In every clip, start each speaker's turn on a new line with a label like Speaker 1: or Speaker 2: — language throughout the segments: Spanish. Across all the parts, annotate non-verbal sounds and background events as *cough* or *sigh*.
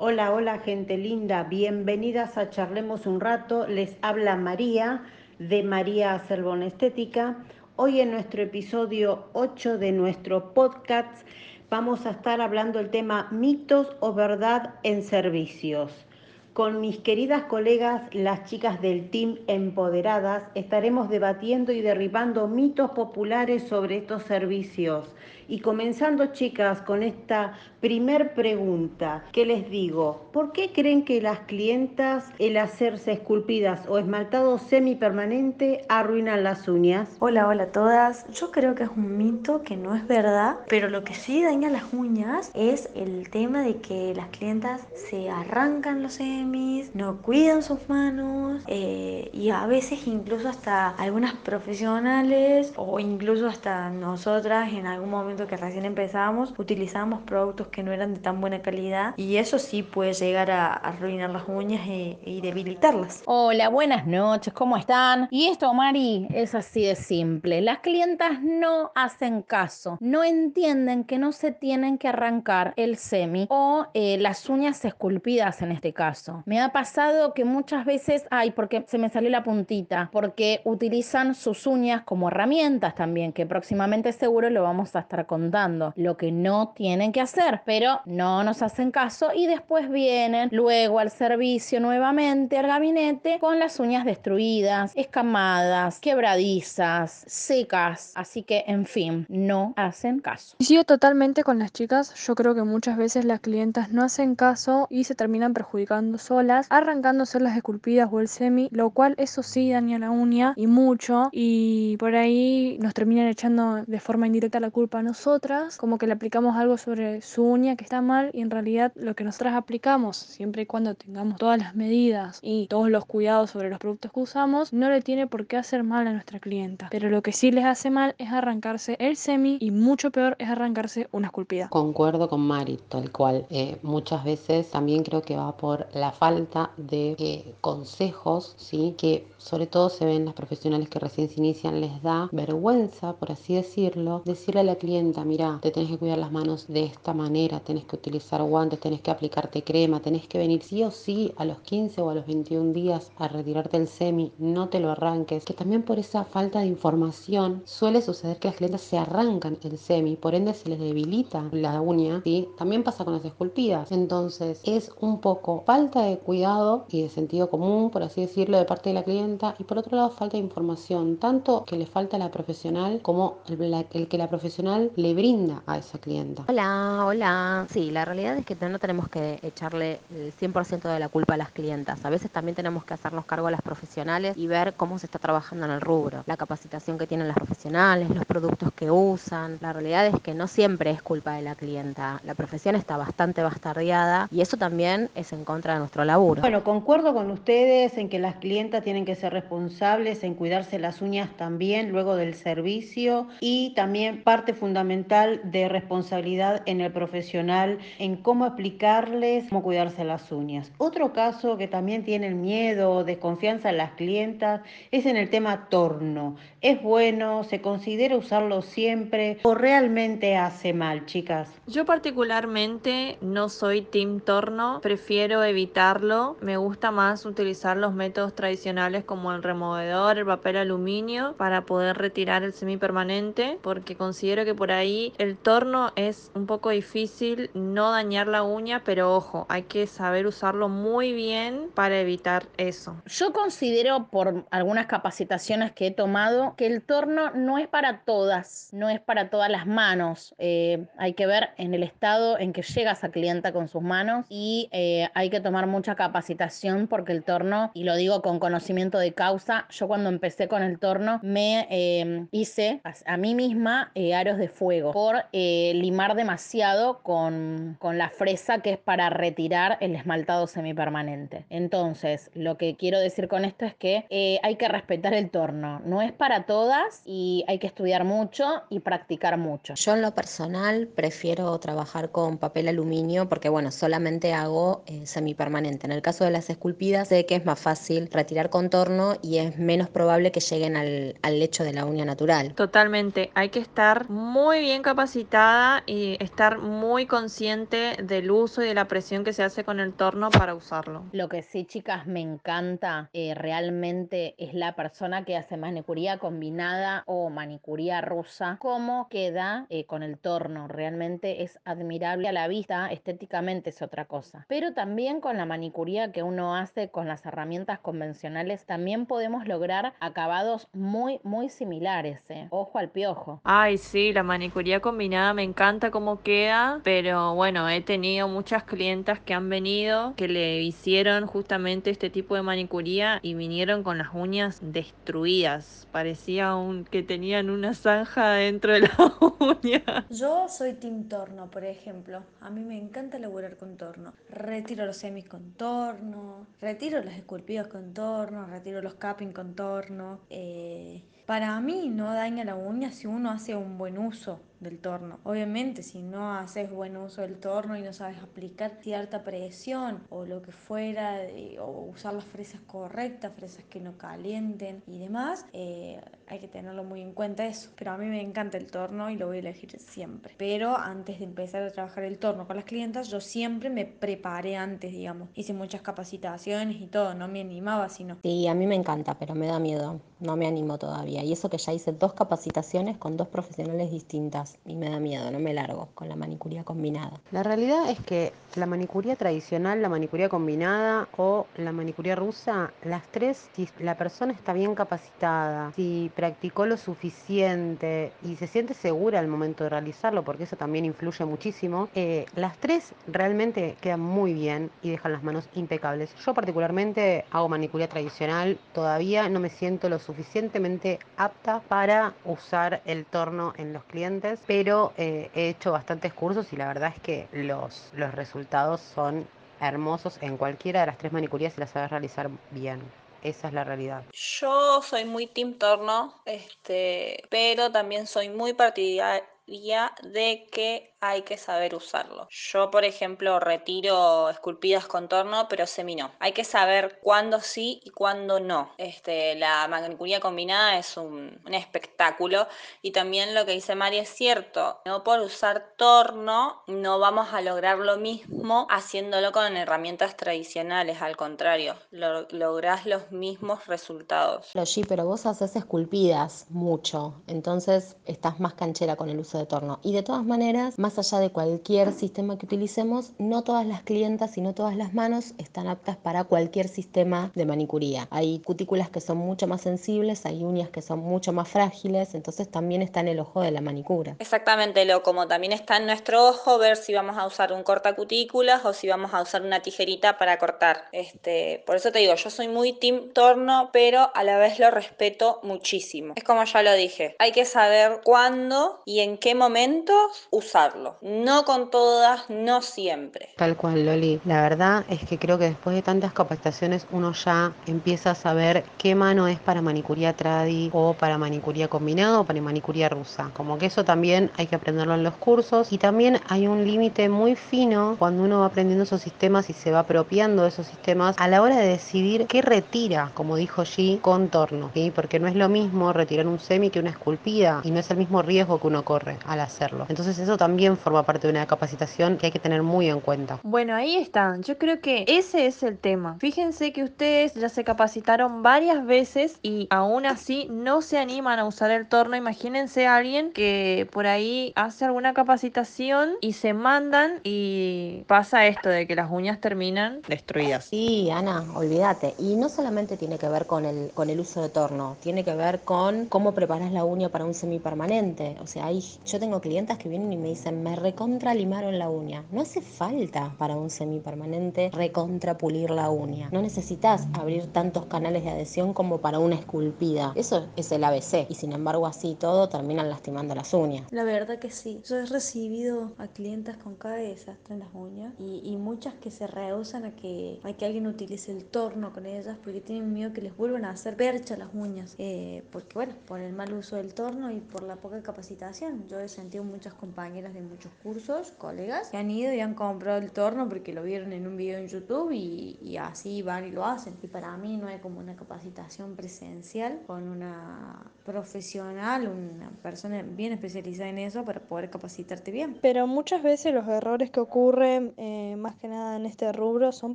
Speaker 1: Hola, hola gente linda, bienvenidas a Charlemos un rato. Les habla María de María Acerbón Estética. Hoy en nuestro episodio 8 de nuestro podcast vamos a estar hablando el tema mitos o verdad en servicios. Con mis queridas colegas, las chicas del Team Empoderadas, estaremos debatiendo y derribando mitos populares sobre estos servicios y comenzando, chicas, con esta primer pregunta, ¿qué les digo? ¿Por qué creen que las clientas el hacerse esculpidas o esmaltado semipermanente arruinan las uñas?
Speaker 2: Hola, hola a todas. Yo creo que es un mito que no es verdad, pero lo que sí daña las uñas es el tema de que las clientas se arrancan los semis, no cuidan sus manos eh, y a veces incluso hasta algunas profesionales o incluso hasta nosotras en algún momento que recién empezábamos, utilizábamos productos que no eran de tan buena calidad y eso sí puede llegar a arruinar las uñas y, y debilitarlas.
Speaker 3: Hola, buenas noches, ¿cómo están? Y esto, Mari, es así de simple. Las clientas no hacen caso, no entienden que no se tienen que arrancar el semi o eh, las uñas esculpidas en este caso. Me ha pasado que muchas veces, ay, porque se me salió la puntita, porque utilizan sus uñas como herramientas también, que próximamente seguro lo vamos a estar contando lo que no tienen que hacer, pero no nos hacen caso y después vienen luego al servicio nuevamente al gabinete con las uñas destruidas, escamadas, quebradizas, secas, así que en fin, no hacen caso.
Speaker 4: Y sigo totalmente con las chicas, yo creo que muchas veces las clientas no hacen caso y se terminan perjudicando solas, arrancándose las esculpidas o el semi, lo cual eso sí daña la uña y mucho y por ahí nos terminan echando de forma indirecta la culpa a nosotros nosotras como que le aplicamos algo sobre su uña que está mal y en realidad lo que nosotras aplicamos, siempre y cuando tengamos todas las medidas y todos los cuidados sobre los productos que usamos, no le tiene por qué hacer mal a nuestra clienta. Pero lo que sí les hace mal es arrancarse el semi y mucho peor es arrancarse una esculpida.
Speaker 5: Concuerdo con Mari, tal cual. Eh, muchas veces también creo que va por la falta de eh, consejos, ¿sí? que sobre todo se ven las profesionales que recién se inician, les da vergüenza, por así decirlo, decirle a la mira, te tenés que cuidar las manos de esta manera, tenés que utilizar guantes, tenés que aplicarte crema, tenés que venir sí o sí a los 15 o a los 21 días a retirarte el semi, no te lo arranques, que también por esa falta de información suele suceder que las clientes se arrancan el semi, por ende se les debilita la uña, ¿sí? También pasa con las esculpidas, entonces es un poco falta de cuidado y de sentido común, por así decirlo, de parte de la clienta y por otro lado falta de información, tanto que le falta a la profesional como el que la profesional le brinda a esa clienta.
Speaker 6: Hola, hola. Sí, la realidad es que no tenemos que echarle el 100% de la culpa a las clientas. A veces también tenemos que hacernos cargo a las profesionales y ver cómo se está trabajando en el rubro. La capacitación que tienen las profesionales, los productos que usan. La realidad es que no siempre es culpa de la clienta. La profesión está bastante bastardeada y eso también es en contra de nuestro laburo.
Speaker 1: Bueno, concuerdo con ustedes en que las clientas tienen que ser responsables en cuidarse las uñas también luego del servicio y también parte fundamental de responsabilidad en el profesional en cómo explicarles cómo cuidarse las uñas. Otro caso que también tienen miedo o desconfianza en las clientas es en el tema torno. ¿Es bueno? ¿Se considera usarlo siempre? ¿O realmente hace mal, chicas?
Speaker 7: Yo particularmente no soy team torno, prefiero evitarlo. Me gusta más utilizar los métodos tradicionales como el removedor, el papel aluminio para poder retirar el semipermanente porque considero que por ahí ahí el torno es un poco difícil no dañar la uña, pero ojo, hay que saber usarlo muy bien para evitar eso.
Speaker 3: Yo considero por algunas capacitaciones que he tomado que el torno no es para todas, no es para todas las manos. Eh, hay que ver en el estado en que llega esa clienta con sus manos y eh, hay que tomar mucha capacitación porque el torno, y lo digo con conocimiento de causa, yo cuando empecé con el torno me eh, hice a, mí misma aros de fuego por eh, limar demasiado con, con la fresa que es para retirar el esmaltado semipermanente. Entonces, lo que quiero decir con esto es que eh, hay que respetar el torno. No es para todas y hay que estudiar mucho y practicar mucho.
Speaker 6: Yo en lo personal prefiero trabajar con papel aluminio porque, bueno, solamente hago eh, semipermanente. En el caso de las esculpidas, sé que es más fácil retirar contorno y es menos probable que lleguen al, al lecho de la uña natural.
Speaker 7: Totalmente. Hay que estar muy muy bien capacitada y estar muy consciente del uso y de la presión que se hace con el torno para usarlo.
Speaker 3: Lo que sí, chicas, me encanta eh, realmente es la persona que hace manicuría combinada o manicuría rusa, cómo queda eh, con el torno. Realmente es admirable a la vista, estéticamente es otra cosa. Pero también con la manicuría que uno hace con las herramientas convencionales, también podemos lograr acabados muy, muy similares. eh. Ojo al piojo.
Speaker 7: Ay, sí, la manicuría combinada me encanta cómo queda, pero bueno, he tenido muchas clientas que han venido, que le hicieron justamente este tipo de manicuría y vinieron con las uñas destruidas. Parecía un, que tenían una zanja dentro de la *laughs* uña.
Speaker 2: Yo soy Team Torno, por ejemplo. A mí me encanta laburar con torno. Retiro los semis con torno, retiro las esculpidas con torno, retiro los capping con torno. Eh, para mí no daña la uña si uno hace un buen uso del torno. Obviamente, si no haces buen uso del torno y no sabes aplicar cierta presión o lo que fuera, o usar las fresas correctas, fresas que no calienten y demás, eh, hay que tenerlo muy en cuenta eso. Pero a mí me encanta el torno y lo voy a elegir siempre. Pero antes de empezar a trabajar el torno con las clientas, yo siempre me preparé antes, digamos. Hice muchas capacitaciones y todo, no me animaba, sino...
Speaker 5: Sí, a mí me encanta, pero me da miedo. No me animo todavía. Y eso que ya hice dos capacitaciones con dos profesionales distintas y me da miedo, no me largo con la manicuría combinada. La realidad es que la manicuría tradicional, la manicuría combinada o la manicuría rusa, las tres, si la persona está bien capacitada, si practicó lo suficiente y se siente segura al momento de realizarlo, porque eso también influye muchísimo, eh, las tres realmente quedan muy bien y dejan las manos impecables. Yo particularmente hago manicuría tradicional, todavía no me siento lo suficientemente apta para usar el torno en los clientes, pero eh, he hecho bastantes cursos y la verdad es que los, los resultados son hermosos en cualquiera de las tres manicurías si las sabes realizar bien. Esa es la realidad.
Speaker 8: Yo soy muy team torno, este, pero también soy muy partidaria de que hay que saber usarlo. Yo, por ejemplo, retiro esculpidas con torno, pero semi no. Hay que saber cuándo sí y cuándo no. Este, la manicuría combinada es un, espectáculo y también lo que dice María es cierto. No por usar torno no vamos a lograr lo mismo haciéndolo con herramientas tradicionales. Al contrario, lo, lográs los mismos resultados.
Speaker 5: Sí, pero vos haces esculpidas mucho, entonces estás más canchera con el uso de torno. Y de todas maneras, más allá de cualquier sistema que utilicemos, no todas las clientas y no todas las manos están aptas para cualquier sistema de manicuría. Hay cutículas que son mucho más sensibles, hay uñas que son mucho más frágiles, entonces también está en el ojo de la manicura.
Speaker 8: Exactamente, lo como también está en nuestro ojo ver si vamos a usar un cortacutículas o si vamos a usar una tijerita para cortar. Este, por eso te digo, yo soy muy team torno, pero a la vez lo respeto muchísimo. Es como ya lo dije, hay que saber cuándo y en qué momentos usarlo. No con todas, no siempre.
Speaker 5: Tal cual, Loli. La verdad es que creo que después de tantas capacitaciones uno ya empieza a saber qué mano es para manicuría tradi o para manicuría combinado o para manicuría rusa. Como que eso también hay que aprenderlo en los cursos y también hay un límite muy fino cuando uno va aprendiendo esos sistemas y se va apropiando de esos sistemas a la hora de decidir qué retira, como dijo G, con torno, ¿sí? Porque no es lo mismo retirar un semi que una esculpida y no es el mismo riesgo que uno corre al hacerlo. Entonces eso también forma parte de una capacitación que hay que tener muy en cuenta.
Speaker 7: Bueno, ahí está. Yo creo que ese es el tema. Fíjense que ustedes ya se capacitaron varias veces y aún así no se animan a usar el torno. Imagínense a alguien que por ahí hace alguna capacitación y se mandan y pasa esto de que las uñas terminan destruidas.
Speaker 5: Sí, Ana, olvídate. Y no solamente tiene que ver con el, con el uso de torno, tiene que ver con cómo preparas la uña para un semipermanente. O sea, hay, yo tengo clientas que vienen y me dicen, me recontra limaron la uña. No hace falta para un semipermanente recontra pulir la uña. No necesitas abrir tantos canales de adhesión como para una esculpida. Eso es el ABC. Y sin embargo, así todo terminan lastimando las uñas.
Speaker 2: La verdad que sí. Yo he recibido a clientas con cada desastre en las uñas y, y muchas que se rehusan a que, a que alguien utilice el torno con ellas porque tienen miedo que les vuelvan a hacer percha las uñas. Eh, porque bueno, por el mal uso del torno y por la poca capacitación. Yo he sentido muchas compañeras de muchos cursos, colegas, que han ido y han comprado el torno porque lo vieron en un video en YouTube y, y así van y lo hacen. Y para mí no hay como una capacitación presencial con una profesional, una persona bien especializada en eso para poder capacitarte bien.
Speaker 4: Pero muchas veces los errores que ocurren, eh, más que nada en este rubro, son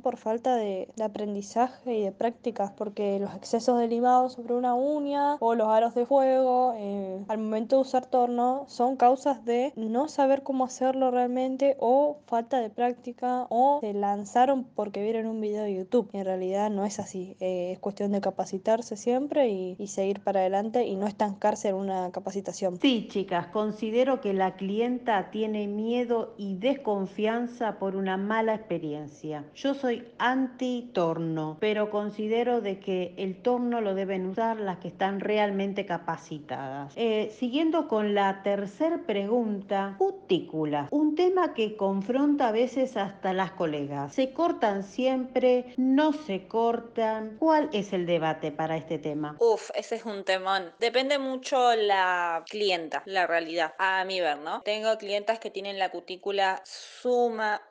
Speaker 4: por falta de, de aprendizaje y de prácticas, porque los excesos de limado sobre una uña o los aros de fuego eh, al momento de usar torno son causas de no saber cómo hacerlo realmente o falta de práctica o se lanzaron porque vieron un video de YouTube. En realidad no es así, eh, es cuestión de capacitarse siempre y, seguir para adelante y no estancarse en una capacitación.
Speaker 1: Sí, chicas, considero que la clienta tiene miedo y desconfianza por una mala experiencia. Yo soy anti torno, pero considero de que el torno lo deben usar las que están realmente capacitadas. Eh, siguiendo con la tercera pregunta, cutícula, un tema que confronta a veces hasta las colegas. ¿Se cortan siempre? ¿No se cortan? ¿Cuál es el debate para este tema?
Speaker 8: Uf, ese es un temón. Depende mucho la clienta, la realidad, a mi ver, ¿no? Tengo clientas que tienen la cutícula sumamente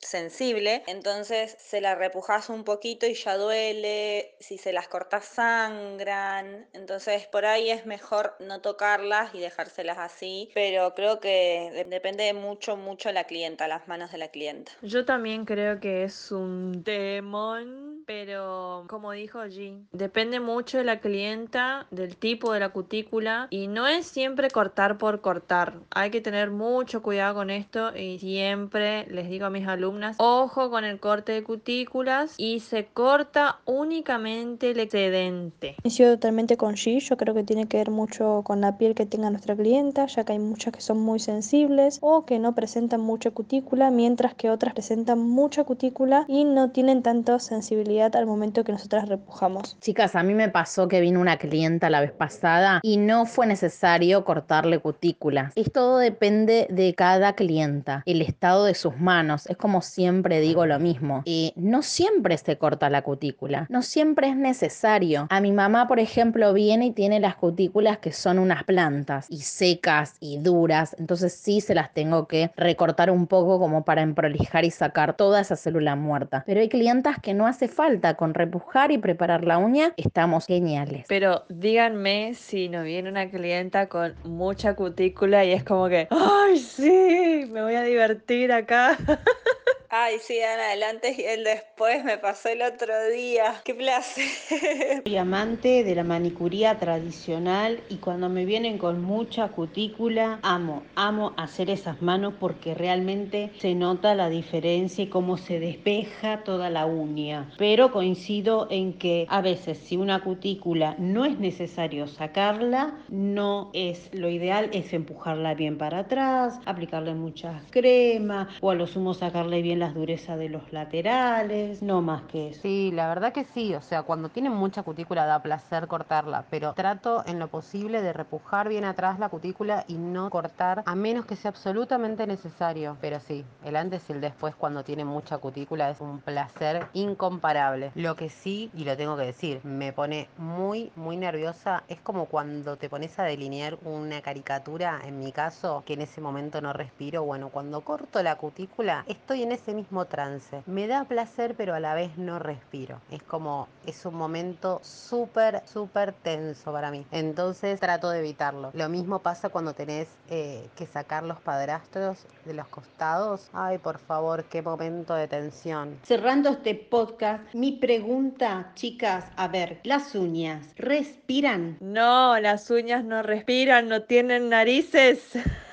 Speaker 8: sensible, entonces se la repujas un poquito y ya duele, si se las cortas sangran, entonces por ahí es mejor no tocarlas y dejárselas así, pero creo que de- depende mucho, mucho la clienta, las manos de la clienta.
Speaker 7: Yo también creo que es un demon, pero como dijo G, depende mucho de la clienta, del tipo de la cutícula y no es siempre cortar por cortar. Hay que tener mucho cuidado con esto y siempre les digo a mis alumnas, ojo con el corte de cutículas y se corta únicamente el excedente.
Speaker 4: Coincido totalmente con G, yo creo que tiene que ver mucho con la piel que tenga nuestra clienta, ya que hay muchas que son muy sensibles o que no presentan mucha cutícula, mientras que otras presentan mucha cutícula y no tienen tanta sensibilidad al momento que nosotras repujamos.
Speaker 3: Chicas, a mí me pasó que vino una clienta la vez pasada y no fue necesario cortarle cutículas. Esto depende de cada clienta, el estado de sus manos. Es como siempre digo lo mismo. Eh, no siempre se corta la cutícula, no siempre es necesario. A mi mamá, por ejemplo, viene y tiene las cutículas que son unas plantas y secas y duras, entonces sí se las tengo que recortar un poco como para emprolijar y sacar toda esa célula muerta. Pero hay clientas que no hace falta, con repujar y preparar la uña estamos geniales.
Speaker 7: Pero díganme si no viene una clienta con mucha cutícula y es como que, ¡ay, sí! Me voy a divertir acá. *laughs*
Speaker 8: Ay, sí, dan adelante y el después me pasó el otro día. ¡Qué placer! *laughs*
Speaker 1: Soy amante de la manicuría tradicional y cuando me vienen con mucha cutícula, amo, amo hacer esas manos porque realmente se nota la diferencia y cómo se despeja toda la uña. Pero coincido en que a veces si una cutícula no es necesario sacarla, no es lo ideal es empujarla bien para atrás, aplicarle mucha crema o a lo sumo sacarle bien las durezas de los laterales, no más que eso.
Speaker 5: Sí, la verdad que sí, o sea, cuando tienen mucha cutícula da placer cortarla, pero trato en lo posible de repujar bien atrás la cutícula y no cortar a menos que sea absolutamente necesario. Pero sí, el antes y el después cuando tienen mucha cutícula es un placer incomparable. Lo que sí, y lo tengo que decir, me pone muy, muy nerviosa, es como cuando te pones a delinear una caricatura, en mi caso, que en ese momento no respiro, bueno, cuando corto la cutícula estoy en ese mismo trance. Me da placer, pero a la vez no respiro. Es como, es un momento súper, súper tenso para mí. Entonces trato de evitarlo. Lo mismo pasa cuando tenés eh, que sacar los padrastros de los costados. Ay, por favor, qué momento de tensión.
Speaker 1: Cerrando este podcast, mi pregunta, chicas, a ver, las uñas, ¿respiran?
Speaker 7: No, las uñas no respiran, no tienen narices. *laughs*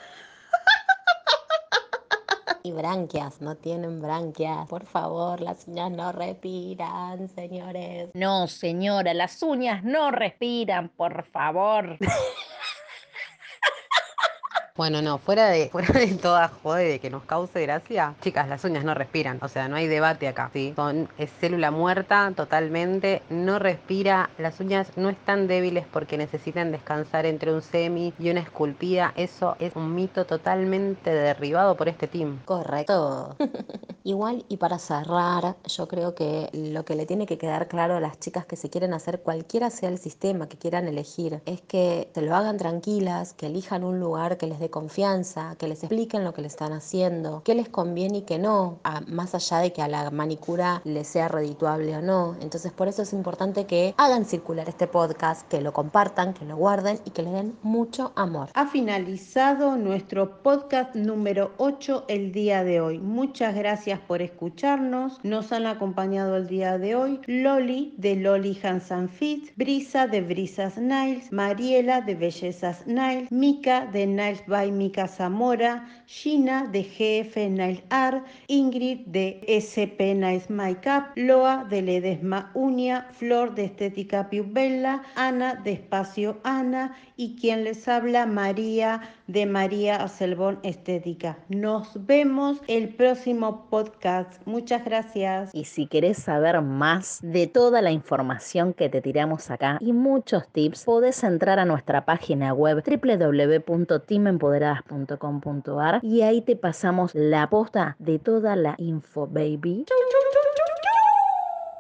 Speaker 6: Y branquias, no tienen branquias. Por favor, las uñas no respiran, señores.
Speaker 3: No, señora, las uñas no respiran, por favor. *laughs*
Speaker 5: Bueno, no, fuera de, *laughs* fuera de toda joda y de que nos cause gracia, chicas, las uñas no respiran, o sea, no hay debate acá, ¿sí? Son, es célula muerta totalmente, no respira, las uñas no están débiles porque necesitan descansar entre un semi y una esculpida, eso es un mito totalmente derribado por este team.
Speaker 6: Correcto. *laughs* Igual y para cerrar, yo creo que lo que le tiene que quedar claro a las chicas que se quieren hacer cualquiera sea el sistema que quieran elegir, es que se lo hagan tranquilas, que elijan un lugar que les dé confianza, que les expliquen lo que le están haciendo, qué les conviene y qué no, más allá de que a la manicura le sea redituable o no. Entonces por eso es importante que hagan circular este podcast, que lo compartan, que lo guarden y que le den mucho amor.
Speaker 1: Ha finalizado nuestro podcast número 8 el día de hoy. Muchas gracias por escucharnos. Nos han acompañado el día de hoy Loli de Loli Hansan Fit, Brisa de Brisas Niles, Mariela de Bellezas Niles, Mika de Niles by Mika Zamora, Gina de GF Niles Art, Ingrid de SP Niles Makeup, Loa de Ledesma Unia, Flor de Estética Piubella, Ana de Espacio Ana y quien les habla María de María Acelbón Estética. Nos vemos el próximo podcast. Muchas gracias.
Speaker 3: Y si querés saber más de toda la información que te tiramos acá y muchos tips, podés entrar a nuestra página web www.teamempoderadas.com.ar y ahí te pasamos la posta de toda la info, baby. Chau, chau.